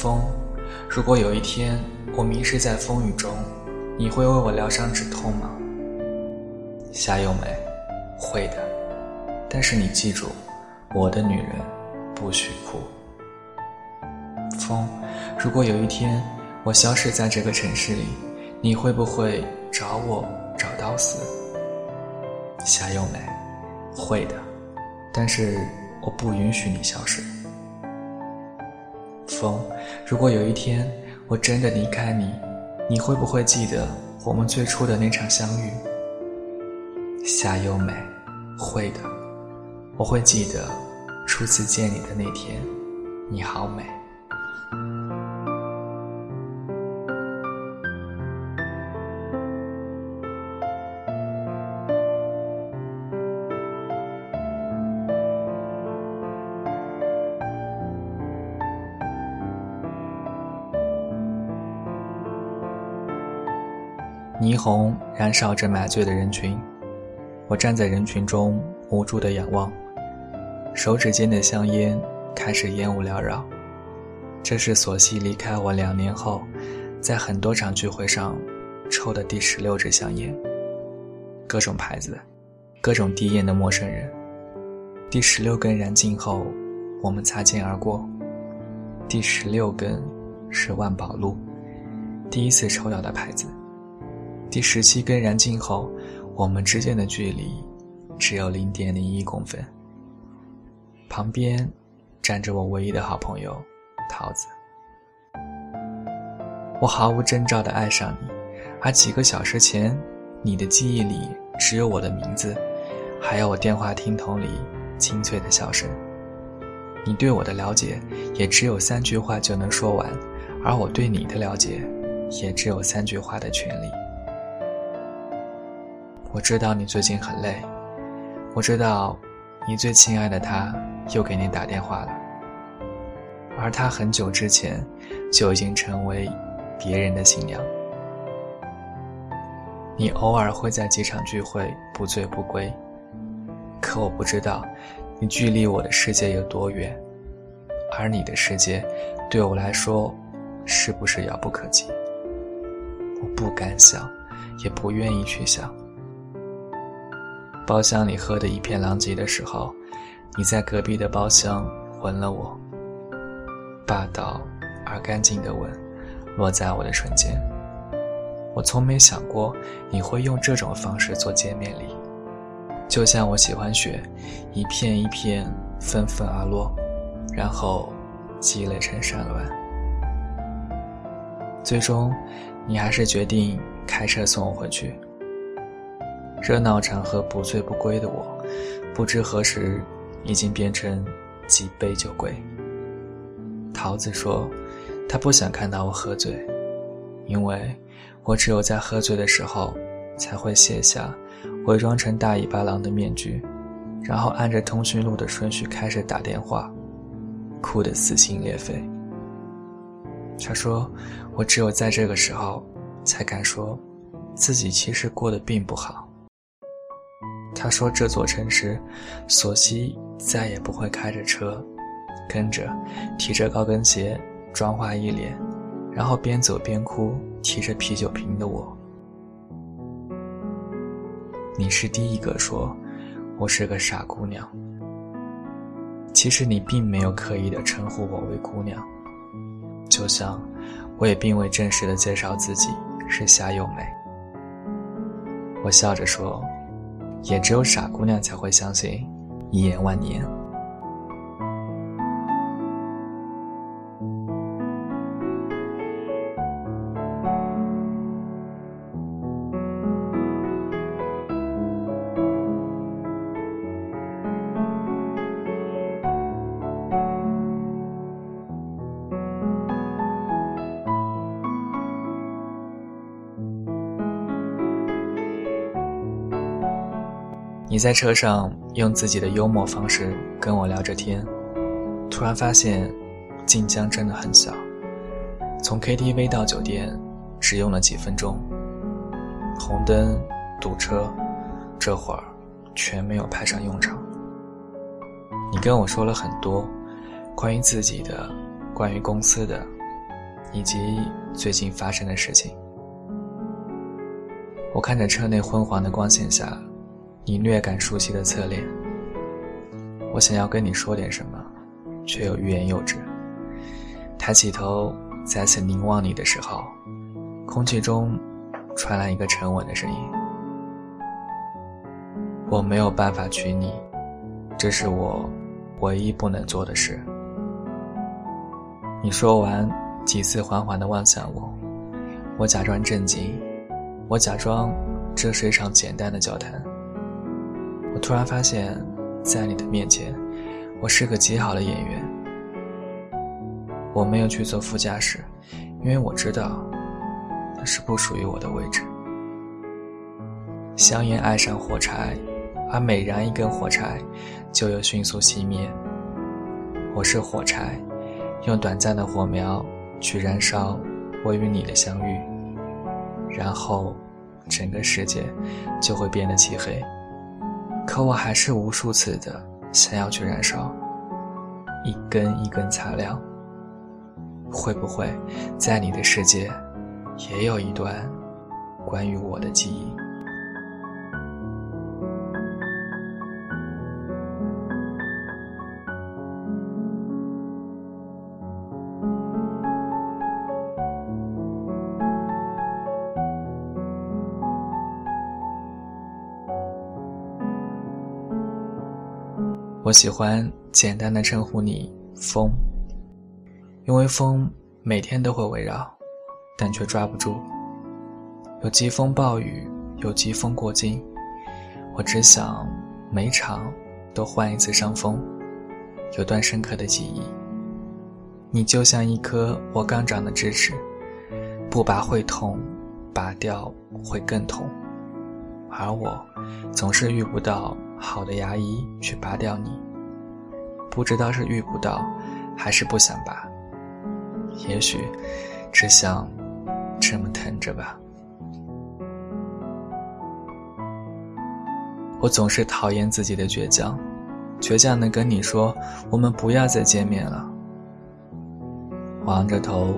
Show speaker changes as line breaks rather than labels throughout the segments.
风，如果有一天我迷失在风雨中，你会为我疗伤止痛吗？夏优美，会的。但是你记住，我的女人不许哭。风，如果有一天我消失在这个城市里，你会不会找我找到死？夏优美，会的。但是我不允许你消失。风，如果有一天我真的离开你，你会不会记得我们最初的那场相遇？夏优美，会的，我会记得初次见你的那天，你好美。霓虹燃烧着买醉的人群，我站在人群中无助的仰望，手指间的香烟开始烟雾缭绕。这是索西离开我两年后，在很多场聚会上抽的第十六支香烟。各种牌子，各种低烟的陌生人。第十六根燃尽后，我们擦肩而过。第十六根是万宝路，第一次抽到的牌子。第十七根燃尽后，我们之间的距离只有零点零一公分。旁边站着我唯一的好朋友桃子。我毫无征兆的爱上你，而几个小时前，你的记忆里只有我的名字，还有我电话听筒里清脆的笑声。你对我的了解也只有三句话就能说完，而我对你的了解也只有三句话的权利。我知道你最近很累，我知道，你最亲爱的他又给你打电话了，而他很久之前就已经成为别人的新娘。你偶尔会在几场聚会不醉不归，可我不知道，你距离我的世界有多远，而你的世界，对我来说，是不是遥不可及？我不敢想，也不愿意去想。包厢里喝得一片狼藉的时候，你在隔壁的包厢吻了我。霸道而干净的吻，落在我的唇间。我从没想过你会用这种方式做见面礼，就像我喜欢雪，一片一片纷纷而落，然后积累成山峦。最终，你还是决定开车送我回去。热闹场合不醉不归的我，不知何时已经变成几杯酒鬼。桃子说，她不想看到我喝醉，因为我只有在喝醉的时候，才会卸下伪装成大尾巴狼的面具，然后按着通讯录的顺序开始打电话，哭得撕心裂肺。他说，我只有在这个时候，才敢说，自己其实过得并不好。他说：“这座城市，索西再也不会开着车，跟着提着高跟鞋，妆化一脸，然后边走边哭，提着啤酒瓶的我。你是第一个说我是个傻姑娘。其实你并没有刻意的称呼我为姑娘，就像我也并未正式的介绍自己是夏幼美。我笑着说。”也只有傻姑娘才会相信一眼万年。你在车上用自己的幽默方式跟我聊着天，突然发现晋江真的很小，从 KTV 到酒店只用了几分钟，红灯、堵车，这会儿全没有派上用场。你跟我说了很多关于自己的、关于公司的、以及最近发生的事情。我看着车内昏黄的光线下，你略感熟悉的侧脸。我想要跟你说点什么，却又欲言又止。抬起头，再次凝望你的时候，空气中传来一个沉稳的声音：“我没有办法娶你，这是我唯一不能做的事。”你说完，几次缓缓地望向我，我假装震惊。我假装这是一场简单的交谈。我突然发现，在你的面前，我是个极好的演员。我没有去坐副驾驶，因为我知道那是不属于我的位置。香烟爱上火柴，而每燃一根火柴，就又迅速熄灭。我是火柴，用短暂的火苗去燃烧我与你的相遇。然后，整个世界就会变得漆黑。可我还是无数次的想要去燃烧，一根一根擦亮。会不会，在你的世界，也有一段关于我的记忆？我喜欢简单的称呼你“风”，因为风每天都会围绕，但却抓不住。有疾风暴雨，有疾风过境，我只想每场都换一次伤风，有段深刻的记忆。你就像一颗我刚长的智齿，不拔会痛，拔掉会更痛，而我总是遇不到。好的牙医去拔掉你，不知道是遇不到，还是不想拔。也许，只想这么疼着吧。我总是讨厌自己的倔强，倔强的跟你说，我们不要再见面了。昂着头，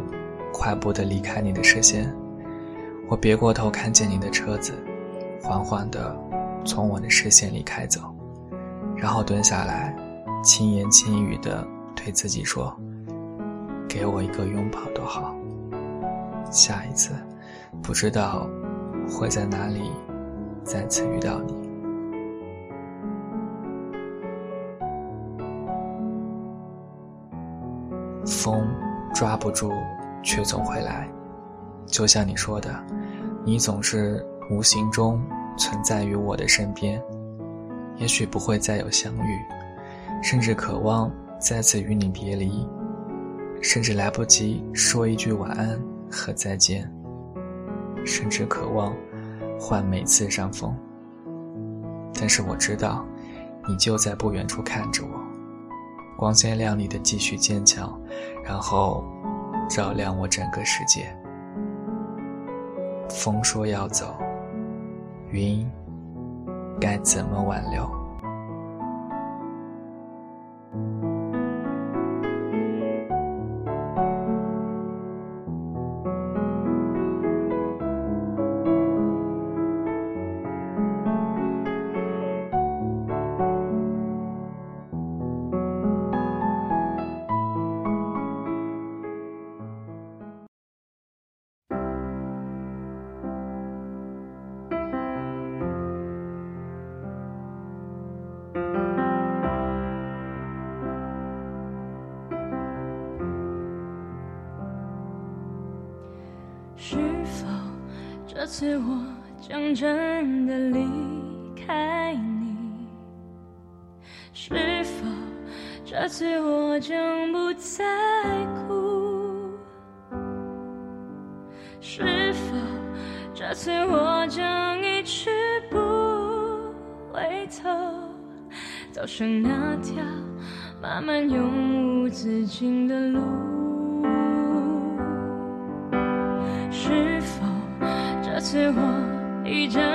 快步的离开你的视线。我别过头，看见你的车子，缓缓的。从我的视线里开走，然后蹲下来，轻言轻语地对自己说：“给我一个拥抱多好。”下一次，不知道会在哪里再次遇到你。风抓不住，却总会来。就像你说的，你总是无形中。存在于我的身边，也许不会再有相遇，甚至渴望再次与你别离，甚至来不及说一句晚安和再见，甚至渴望换每次伤风。但是我知道，你就在不远处看着我，光鲜亮丽的继续坚强，然后照亮我整个世界。风说要走。云该怎么挽留？
这次我将真的离开你，是否这次我将不再哭？是否这次我将一去不回头，走上那条漫漫永无止境的路？是我一整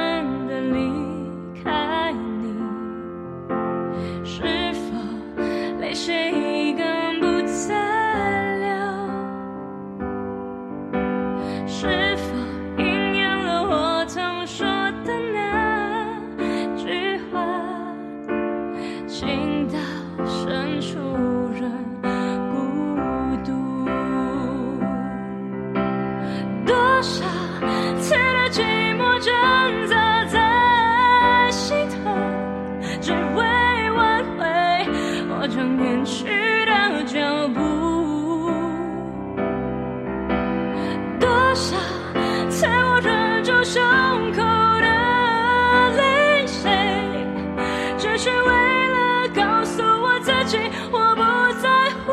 是为了告诉我自己，我不在乎。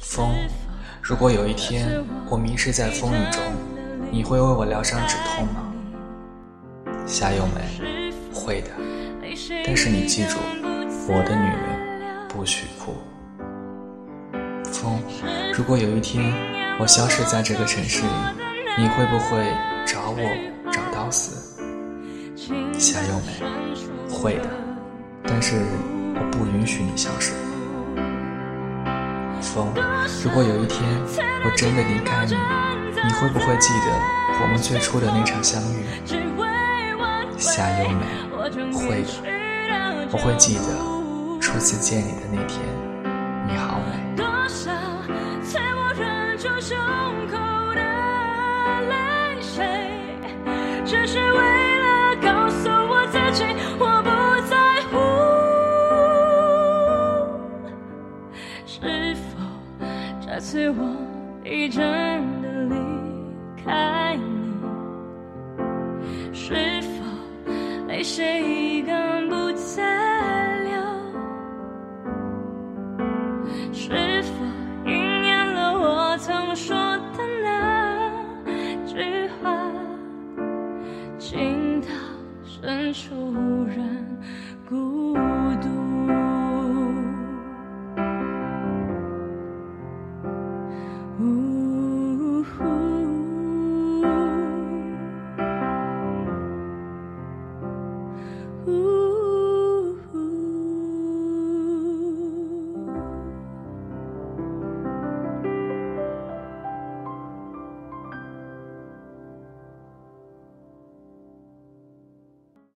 风，如果有一天我迷失在风雨中，你会为我疗伤止痛吗？夏又美，会的。但是你记住，我的女人不许哭。风，如果有一天我消失在这个城市里，你会不会找我找到死？夏优美，会的。但是我不允许你消失。风，如果有一天我真的离开你，你会不会记得我们最初的那场相遇？夏优美，会的。我会记得初次见你的那天，
chegando.